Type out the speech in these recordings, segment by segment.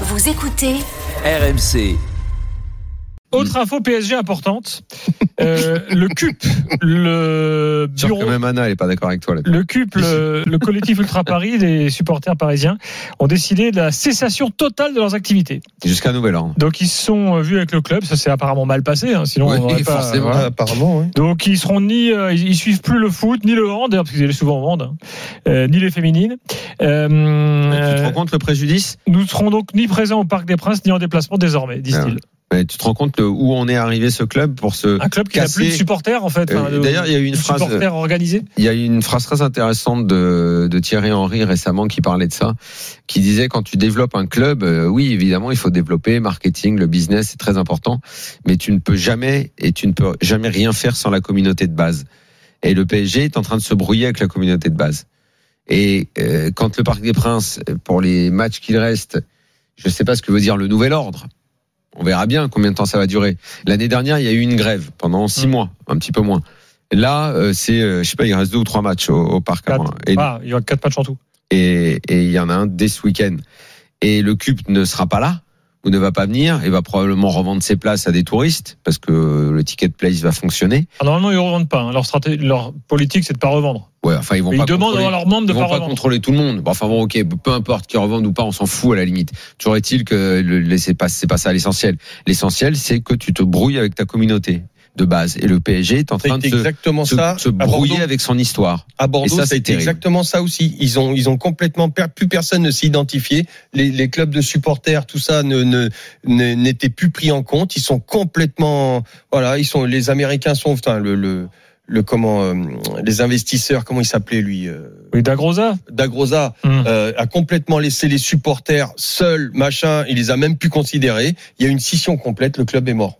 Vous écoutez RMC. Autre info PSG importante, euh, le CUP, le Sûr bureau, que même Anna, elle est pas d'accord avec toi là. le CUP, le, le collectif Ultra Paris, des supporters parisiens, ont décidé de la cessation totale de leurs activités. Jusqu'à nouvel an. Donc ils se sont vus avec le club, ça s'est apparemment mal passé, hein, sinon Oui, on aurait pas. forcément. voilà. apparemment, oui. Donc ils seront ni, euh, ils, suivent plus le foot, ni le hand, d'ailleurs parce qu'ils allaient souvent au hand, hein, euh, ni les féminines. Euh, tu te euh, rends compte le préjudice? nous serons donc ni présents au Parc des Princes, ni en déplacement désormais, disent-ils. Mais Tu te rends compte où on est arrivé ce club pour ce. Un club qui n'a plus de supporters en fait. Euh, enfin, d'ailleurs, il y a eu une phrase- organisés. Il y a eu une phrase très intéressante de, de Thierry Henry récemment qui parlait de ça, qui disait quand tu développes un club, euh, oui évidemment il faut développer marketing, le business c'est très important, mais tu ne peux jamais et tu ne peux jamais rien faire sans la communauté de base. Et le PSG est en train de se brouiller avec la communauté de base. Et euh, quand le Parc des Princes, pour les matchs qu'il reste, je ne sais pas ce que veut dire le nouvel ordre. On verra bien combien de temps ça va durer. L'année dernière, il y a eu une grève pendant six Mm. mois, un petit peu moins. Là, euh, c'est, euh, je sais pas, il reste deux ou trois matchs au, au parc. Quatre. Et, Ah, il y aura quatre matchs en tout. et, et il y en a un dès ce week-end. Et le CUP ne sera pas là ou ne va pas venir et va probablement revendre ses places à des touristes parce que le ticket place va fonctionner. Ah, normalement, ils ne revendent pas. hein. Leur, stratégie, leur politique, c'est de ne pas revendre. Ouais, enfin ils vont Mais pas ils demandent à leurs membres de ils ne vont pas pas revendre. contrôler tout le monde. Bon, enfin bon, ok, peu importe qui revendent ou pas, on s'en fout à la limite. Toujours est-il que c'est pas c'est pas ça l'essentiel. L'essentiel, c'est que tu te brouilles avec ta communauté de base. Et le PSG est en train de se, exactement se, ça. se à brouiller Bordeaux. avec son histoire. À Bordeaux, Et ça, ça, c'est a été terrible. exactement ça aussi. Ils ont, ils ont complètement per- plus personne ne s'est identifié. Les, les clubs de supporters, tout ça ne, ne, ne- n'était plus pris en compte. Ils sont complètement, voilà, ils sont, les Américains sont, enfin, le, le, le comment, euh, les investisseurs, comment il s'appelait lui, euh, Oui, Dagrosa. Dagrosa, Hum. euh, a complètement laissé les supporters seuls, machin. Il les a même plus considérés. Il y a une scission complète. Le club est mort.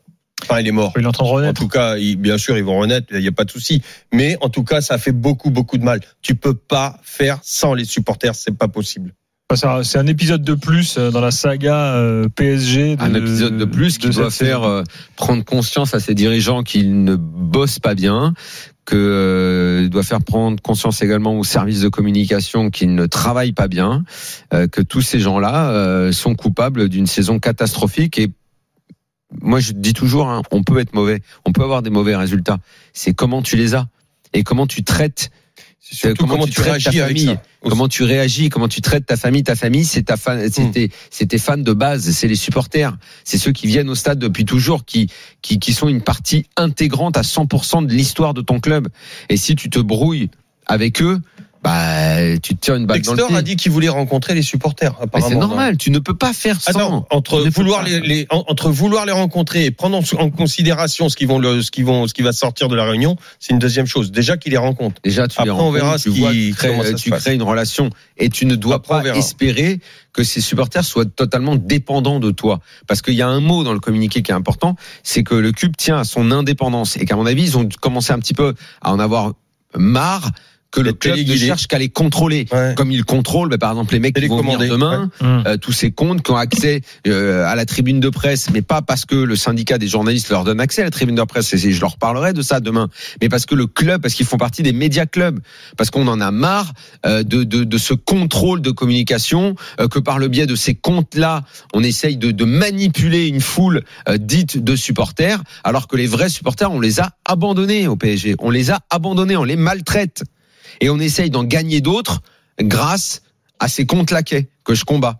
Enfin, il est mort. Il est en train de En renaître. tout cas, bien sûr, ils vont renaître, il n'y a pas de souci. Mais en tout cas, ça fait beaucoup, beaucoup de mal. Tu peux pas faire sans les supporters, c'est pas possible. C'est un- épisode de plus euh, dans la saga euh, PSG. De, un épisode de plus qui de doit faire saison. euh, prendre conscience à ses dirigeants qu'ils ne bossent pas bien, que euh, doit faire prendre conscience également aux services de communication qu'ils ne travaillent pas bien, euh, que tous ces gens-là euh, sont coupables d'une saison catastrophique et moi je dis toujours, hein, on peut être mauvais, on peut avoir des mauvais résultats. C'est comment tu les as et comment tu traites surtout comment comment, tu tu traites ta réagis avec famille. ça. Comment tu réagis, comment tu traites ta famille, ta famille, c'est ta fan, c'est Mm. tes, c'est tes fans de base, c'est les supporters, c'est ceux qui viennent au stade depuis toujours, qui, qui, qui sont une partie intégrante à 100% de l'histoire de ton club. Et si tu te brouilles avec eux, bah, tu te tires une balle dans le Dexter a dit qu'il voulait rencontrer les supporters. C'est normal, tu ne peux pas faire Ah sans. non, entre vouloir les, les- en- entre vouloir les rencontrer et prendre en, considération ce qui vont le, ce qui vont ce qui va sortir de la réunion, c'est une deuxième chose. Déjà qu'il les rencontre. Déjà, tu Après, les on rencontres, verra tu ce vois, qui- tu crées, comment ça tu crées une relation et tu ne dois Après, on pas verra. espérer que ces supporters soient totalement dépendants de toi. Parce qu'il y a un mot dans le communiqué qui est important, c'est que le cube tient à son indépendance et qu'à mon avis, ils ont commencé un petit peu à en avoir marre que le club ne cherche qu'à les contrôler. Ouais. Comme ils contrôlent, bah, par exemple, les mecs qui vont venir demain, Hum. euh, tous ces comptes qui ont accès euh, à la tribune de presse, mais pas parce que le syndicat des journalistes leur donne accès à la tribune de presse, et je leur parlerai de ça demain, mais parce que le club, parce qu'ils font partie des médias clubs, parce qu'on en a marre euh, de, de, de ce contrôle de communication, euh, que par le biais de ces comptes-là, on essaye de, de manipuler une foule euh, dite de supporters, alors que les vrais supporters, on les a abandonnés au PSG, on les a abandonnés, on les maltraite, et on essaye d'en gagner d'autres grâce à ces comptes laquais que je combats.